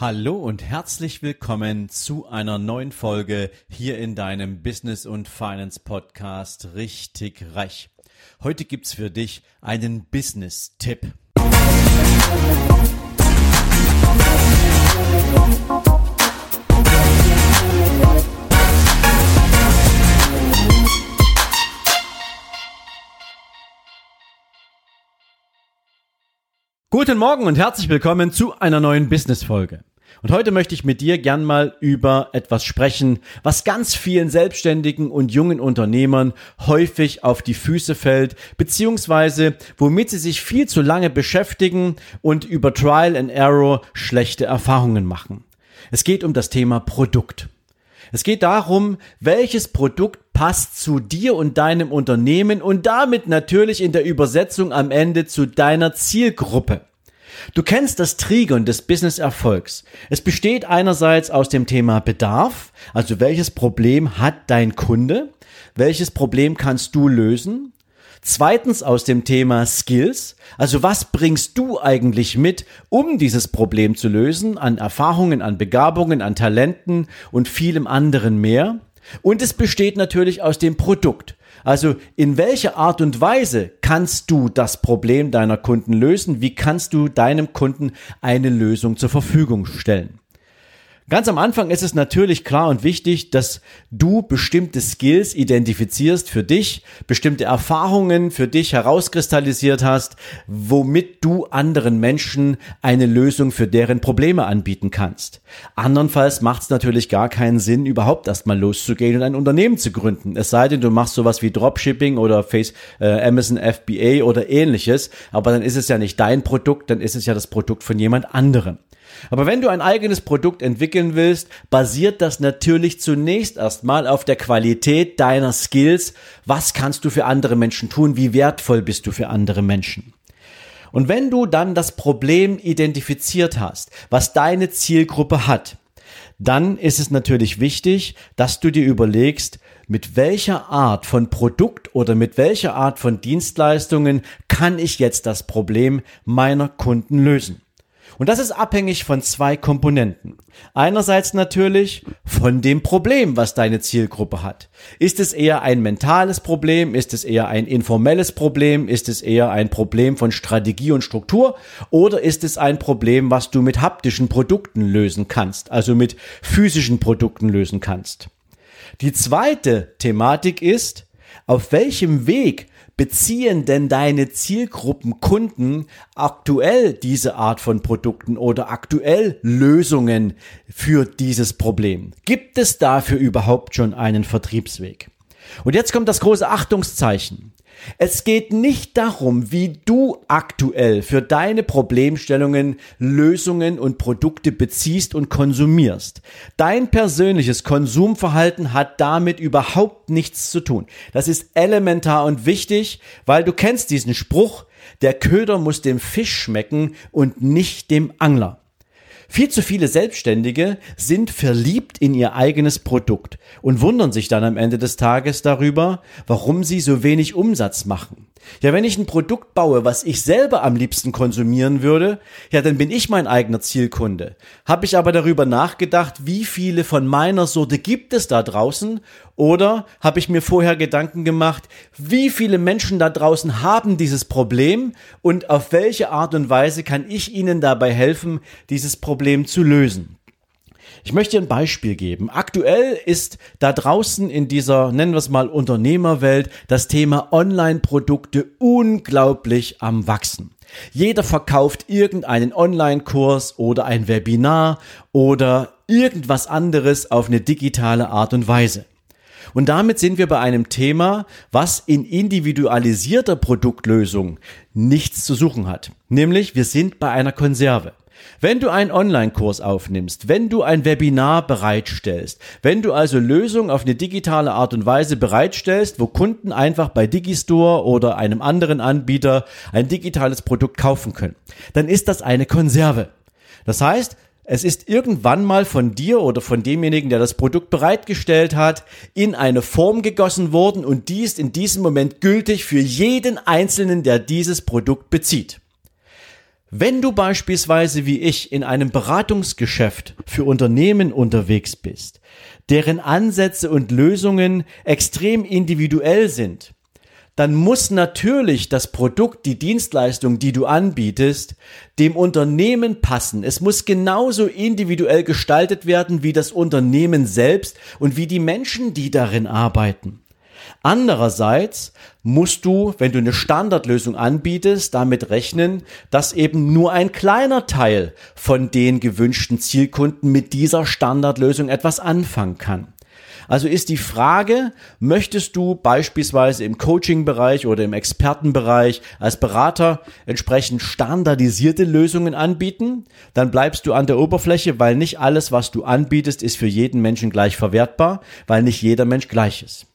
Hallo und herzlich willkommen zu einer neuen Folge hier in deinem Business und Finance Podcast Richtig Reich. Heute gibt's für dich einen Business-Tipp. Guten Morgen und herzlich willkommen zu einer neuen Business-Folge. Und heute möchte ich mit dir gern mal über etwas sprechen, was ganz vielen Selbstständigen und jungen Unternehmern häufig auf die Füße fällt, beziehungsweise womit sie sich viel zu lange beschäftigen und über Trial and Error schlechte Erfahrungen machen. Es geht um das Thema Produkt. Es geht darum, welches Produkt passt zu dir und deinem Unternehmen und damit natürlich in der Übersetzung am Ende zu deiner Zielgruppe. Du kennst das Trigon des Business-Erfolgs. Es besteht einerseits aus dem Thema Bedarf, also welches Problem hat dein Kunde, welches Problem kannst du lösen. Zweitens aus dem Thema Skills, also was bringst du eigentlich mit, um dieses Problem zu lösen, an Erfahrungen, an Begabungen, an Talenten und vielem anderen mehr. Und es besteht natürlich aus dem Produkt. Also in welcher Art und Weise kannst du das Problem deiner Kunden lösen? Wie kannst du deinem Kunden eine Lösung zur Verfügung stellen? Ganz am Anfang ist es natürlich klar und wichtig, dass du bestimmte Skills identifizierst für dich, bestimmte Erfahrungen für dich herauskristallisiert hast, womit du anderen Menschen eine Lösung für deren Probleme anbieten kannst. Andernfalls macht es natürlich gar keinen Sinn, überhaupt erstmal loszugehen und ein Unternehmen zu gründen. Es sei denn, du machst sowas wie Dropshipping oder Face, äh, Amazon FBA oder ähnliches, aber dann ist es ja nicht dein Produkt, dann ist es ja das Produkt von jemand anderem. Aber wenn du ein eigenes Produkt entwickeln willst, basiert das natürlich zunächst erstmal auf der Qualität deiner Skills. Was kannst du für andere Menschen tun? Wie wertvoll bist du für andere Menschen? Und wenn du dann das Problem identifiziert hast, was deine Zielgruppe hat, dann ist es natürlich wichtig, dass du dir überlegst, mit welcher Art von Produkt oder mit welcher Art von Dienstleistungen kann ich jetzt das Problem meiner Kunden lösen. Und das ist abhängig von zwei Komponenten. Einerseits natürlich von dem Problem, was deine Zielgruppe hat. Ist es eher ein mentales Problem? Ist es eher ein informelles Problem? Ist es eher ein Problem von Strategie und Struktur? Oder ist es ein Problem, was du mit haptischen Produkten lösen kannst, also mit physischen Produkten lösen kannst? Die zweite Thematik ist, auf welchem Weg beziehen denn deine Zielgruppenkunden aktuell diese Art von Produkten oder aktuell Lösungen für dieses Problem? Gibt es dafür überhaupt schon einen Vertriebsweg? Und jetzt kommt das große Achtungszeichen. Es geht nicht darum, wie du aktuell für deine Problemstellungen Lösungen und Produkte beziehst und konsumierst. Dein persönliches Konsumverhalten hat damit überhaupt nichts zu tun. Das ist elementar und wichtig, weil du kennst diesen Spruch, der Köder muss dem Fisch schmecken und nicht dem Angler. Viel zu viele Selbstständige sind verliebt in ihr eigenes Produkt und wundern sich dann am Ende des Tages darüber, warum sie so wenig Umsatz machen. Ja, wenn ich ein Produkt baue, was ich selber am liebsten konsumieren würde, ja, dann bin ich mein eigener Zielkunde. Habe ich aber darüber nachgedacht, wie viele von meiner Sorte gibt es da draußen? Oder habe ich mir vorher Gedanken gemacht, wie viele Menschen da draußen haben dieses Problem und auf welche Art und Weise kann ich ihnen dabei helfen, dieses Problem zu lösen? Ich möchte ein Beispiel geben. Aktuell ist da draußen in dieser, nennen wir es mal, Unternehmerwelt das Thema Online-Produkte unglaublich am Wachsen. Jeder verkauft irgendeinen Online-Kurs oder ein Webinar oder irgendwas anderes auf eine digitale Art und Weise. Und damit sind wir bei einem Thema, was in individualisierter Produktlösung nichts zu suchen hat. Nämlich, wir sind bei einer Konserve. Wenn du einen Online-Kurs aufnimmst, wenn du ein Webinar bereitstellst, wenn du also Lösungen auf eine digitale Art und Weise bereitstellst, wo Kunden einfach bei Digistore oder einem anderen Anbieter ein digitales Produkt kaufen können, dann ist das eine Konserve. Das heißt, es ist irgendwann mal von dir oder von demjenigen, der das Produkt bereitgestellt hat, in eine Form gegossen worden und die ist in diesem Moment gültig für jeden Einzelnen, der dieses Produkt bezieht. Wenn du beispielsweise wie ich in einem Beratungsgeschäft für Unternehmen unterwegs bist, deren Ansätze und Lösungen extrem individuell sind, dann muss natürlich das Produkt, die Dienstleistung, die du anbietest, dem Unternehmen passen. Es muss genauso individuell gestaltet werden wie das Unternehmen selbst und wie die Menschen, die darin arbeiten. Andererseits musst du, wenn du eine Standardlösung anbietest, damit rechnen, dass eben nur ein kleiner Teil von den gewünschten Zielkunden mit dieser Standardlösung etwas anfangen kann. Also ist die Frage, möchtest du beispielsweise im Coaching-Bereich oder im Expertenbereich als Berater entsprechend standardisierte Lösungen anbieten? Dann bleibst du an der Oberfläche, weil nicht alles, was du anbietest, ist für jeden Menschen gleich verwertbar, weil nicht jeder Mensch gleich ist.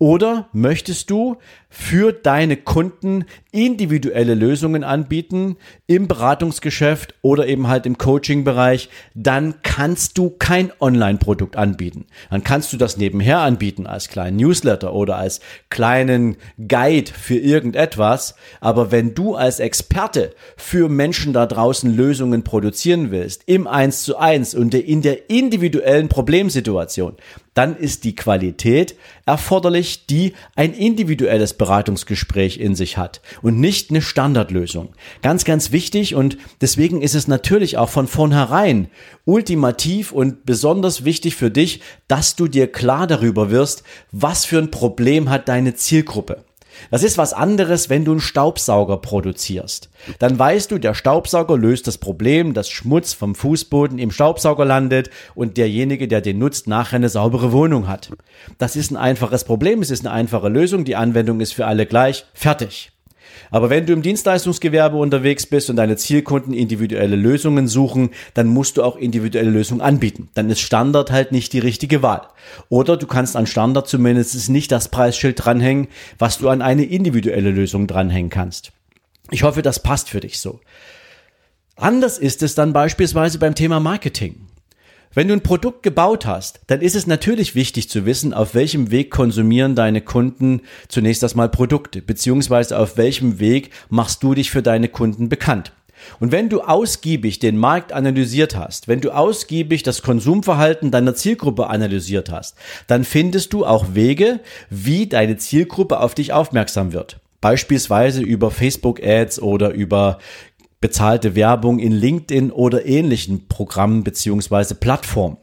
Oder möchtest du für deine Kunden individuelle Lösungen anbieten im Beratungsgeschäft oder eben halt im Coaching-Bereich, dann kannst du kein Online-Produkt anbieten. Dann kannst du das nebenher anbieten als kleinen Newsletter oder als kleinen Guide für irgendetwas. Aber wenn du als Experte für Menschen da draußen Lösungen produzieren willst, im Eins zu eins und in der individuellen Problemsituation, dann ist die Qualität erforderlich, die ein individuelles Beratungsgespräch in sich hat und nicht eine Standardlösung. Ganz, ganz wichtig und deswegen ist es natürlich auch von vornherein ultimativ und besonders wichtig für dich, dass du dir klar darüber wirst, was für ein Problem hat deine Zielgruppe. Das ist was anderes, wenn du einen Staubsauger produzierst. Dann weißt du, der Staubsauger löst das Problem, dass Schmutz vom Fußboden im Staubsauger landet und derjenige, der den nutzt, nachher eine saubere Wohnung hat. Das ist ein einfaches Problem, es ist eine einfache Lösung, die Anwendung ist für alle gleich, fertig. Aber wenn du im Dienstleistungsgewerbe unterwegs bist und deine Zielkunden individuelle Lösungen suchen, dann musst du auch individuelle Lösungen anbieten. Dann ist Standard halt nicht die richtige Wahl. Oder du kannst an Standard zumindest nicht das Preisschild dranhängen, was du an eine individuelle Lösung dranhängen kannst. Ich hoffe, das passt für dich so. Anders ist es dann beispielsweise beim Thema Marketing. Wenn du ein Produkt gebaut hast, dann ist es natürlich wichtig zu wissen, auf welchem Weg konsumieren deine Kunden zunächst erstmal Produkte, beziehungsweise auf welchem Weg machst du dich für deine Kunden bekannt. Und wenn du ausgiebig den Markt analysiert hast, wenn du ausgiebig das Konsumverhalten deiner Zielgruppe analysiert hast, dann findest du auch Wege, wie deine Zielgruppe auf dich aufmerksam wird. Beispielsweise über Facebook Ads oder über bezahlte Werbung in LinkedIn oder ähnlichen Programmen beziehungsweise Plattformen.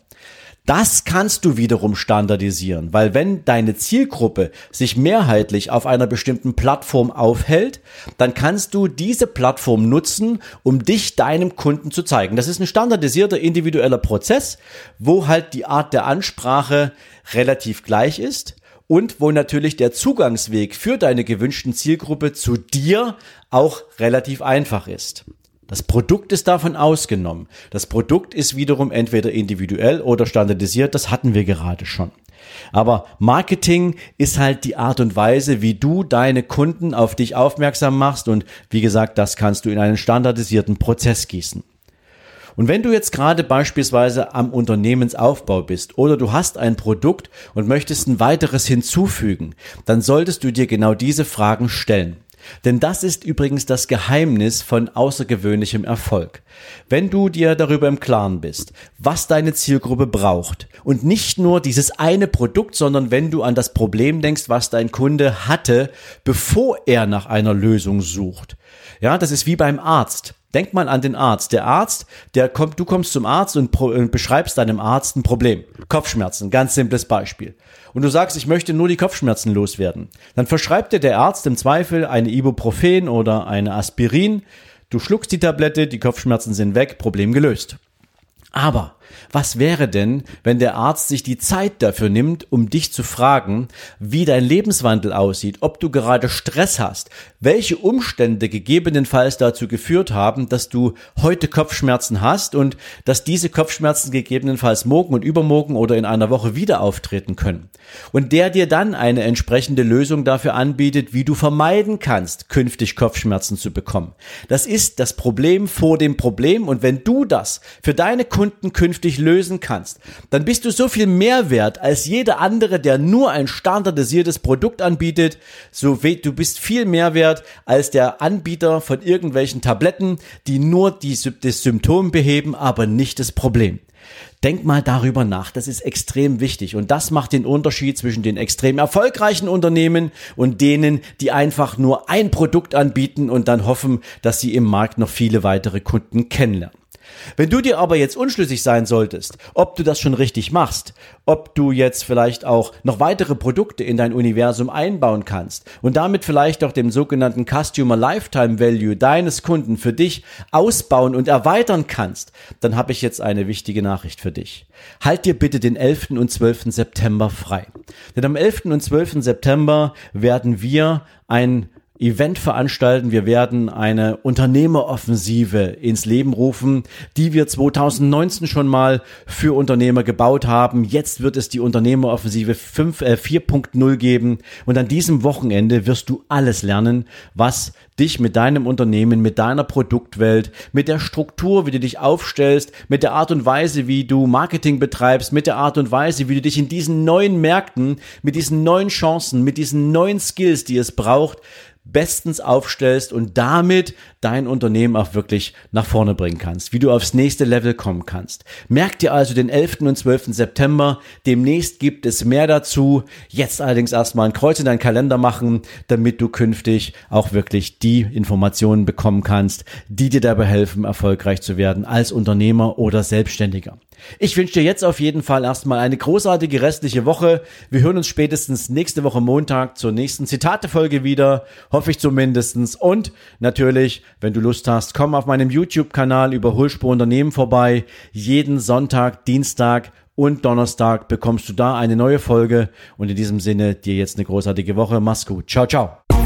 Das kannst du wiederum standardisieren, weil wenn deine Zielgruppe sich mehrheitlich auf einer bestimmten Plattform aufhält, dann kannst du diese Plattform nutzen, um dich deinem Kunden zu zeigen. Das ist ein standardisierter individueller Prozess, wo halt die Art der Ansprache relativ gleich ist und wo natürlich der Zugangsweg für deine gewünschten Zielgruppe zu dir auch relativ einfach ist. Das Produkt ist davon ausgenommen. Das Produkt ist wiederum entweder individuell oder standardisiert, das hatten wir gerade schon. Aber Marketing ist halt die Art und Weise, wie du deine Kunden auf dich aufmerksam machst und wie gesagt, das kannst du in einen standardisierten Prozess gießen. Und wenn du jetzt gerade beispielsweise am Unternehmensaufbau bist oder du hast ein Produkt und möchtest ein weiteres hinzufügen, dann solltest du dir genau diese Fragen stellen. Denn das ist übrigens das Geheimnis von außergewöhnlichem Erfolg. Wenn du dir darüber im Klaren bist, was deine Zielgruppe braucht und nicht nur dieses eine Produkt, sondern wenn du an das Problem denkst, was dein Kunde hatte, bevor er nach einer Lösung sucht. Ja, das ist wie beim Arzt. Denk mal an den Arzt. Der Arzt, der kommt, du kommst zum Arzt und, und beschreibst deinem Arzt ein Problem. Kopfschmerzen, ganz simples Beispiel. Und du sagst, ich möchte nur die Kopfschmerzen loswerden. Dann verschreibt dir der Arzt im Zweifel eine Ibuprofen oder eine Aspirin. Du schluckst die Tablette, die Kopfschmerzen sind weg, Problem gelöst. Aber was wäre denn, wenn der Arzt sich die Zeit dafür nimmt, um dich zu fragen, wie dein Lebenswandel aussieht, ob du gerade Stress hast, welche Umstände gegebenenfalls dazu geführt haben, dass du heute Kopfschmerzen hast und dass diese Kopfschmerzen gegebenenfalls morgen und übermorgen oder in einer Woche wieder auftreten können. Und der dir dann eine entsprechende Lösung dafür anbietet, wie du vermeiden kannst, künftig Kopfschmerzen zu bekommen. Das ist das Problem vor dem Problem und wenn du das für deine Kunden künftig zukünftig lösen kannst, dann bist du so viel mehr wert als jeder andere, der nur ein standardisiertes Produkt anbietet. So du bist viel mehr wert als der Anbieter von irgendwelchen Tabletten, die nur die, das Symptom beheben, aber nicht das Problem. Denk mal darüber nach, das ist extrem wichtig und das macht den Unterschied zwischen den extrem erfolgreichen Unternehmen und denen, die einfach nur ein Produkt anbieten und dann hoffen, dass sie im Markt noch viele weitere Kunden kennenlernen. Wenn du dir aber jetzt unschlüssig sein solltest, ob du das schon richtig machst, ob du jetzt vielleicht auch noch weitere Produkte in dein Universum einbauen kannst und damit vielleicht auch dem sogenannten Customer Lifetime Value deines Kunden für dich ausbauen und erweitern kannst, dann habe ich jetzt eine wichtige Nachricht für dich. Halt dir bitte den 11. und 12. September frei. Denn am 11. und 12. September werden wir ein Event veranstalten. Wir werden eine Unternehmeroffensive ins Leben rufen, die wir 2019 schon mal für Unternehmer gebaut haben. Jetzt wird es die Unternehmeroffensive 5, äh, 4.0 geben. Und an diesem Wochenende wirst du alles lernen, was dich mit deinem Unternehmen, mit deiner Produktwelt, mit der Struktur, wie du dich aufstellst, mit der Art und Weise, wie du Marketing betreibst, mit der Art und Weise, wie du dich in diesen neuen Märkten, mit diesen neuen Chancen, mit diesen neuen Skills, die es braucht, bestens aufstellst und damit dein Unternehmen auch wirklich nach vorne bringen kannst, wie du aufs nächste Level kommen kannst. Merk dir also den 11. und 12. September. Demnächst gibt es mehr dazu. Jetzt allerdings erstmal ein Kreuz in deinen Kalender machen, damit du künftig auch wirklich die Informationen bekommen kannst, die dir dabei helfen, erfolgreich zu werden als Unternehmer oder Selbstständiger. Ich wünsche dir jetzt auf jeden Fall erstmal eine großartige restliche Woche. Wir hören uns spätestens nächste Woche Montag zur nächsten Zitatefolge wieder. Hoffe ich zumindestens. Und natürlich, wenn du Lust hast, komm auf meinem YouTube-Kanal über Hulspur Unternehmen vorbei. Jeden Sonntag, Dienstag und Donnerstag bekommst du da eine neue Folge. Und in diesem Sinne dir jetzt eine großartige Woche. Mach's gut. Ciao, ciao.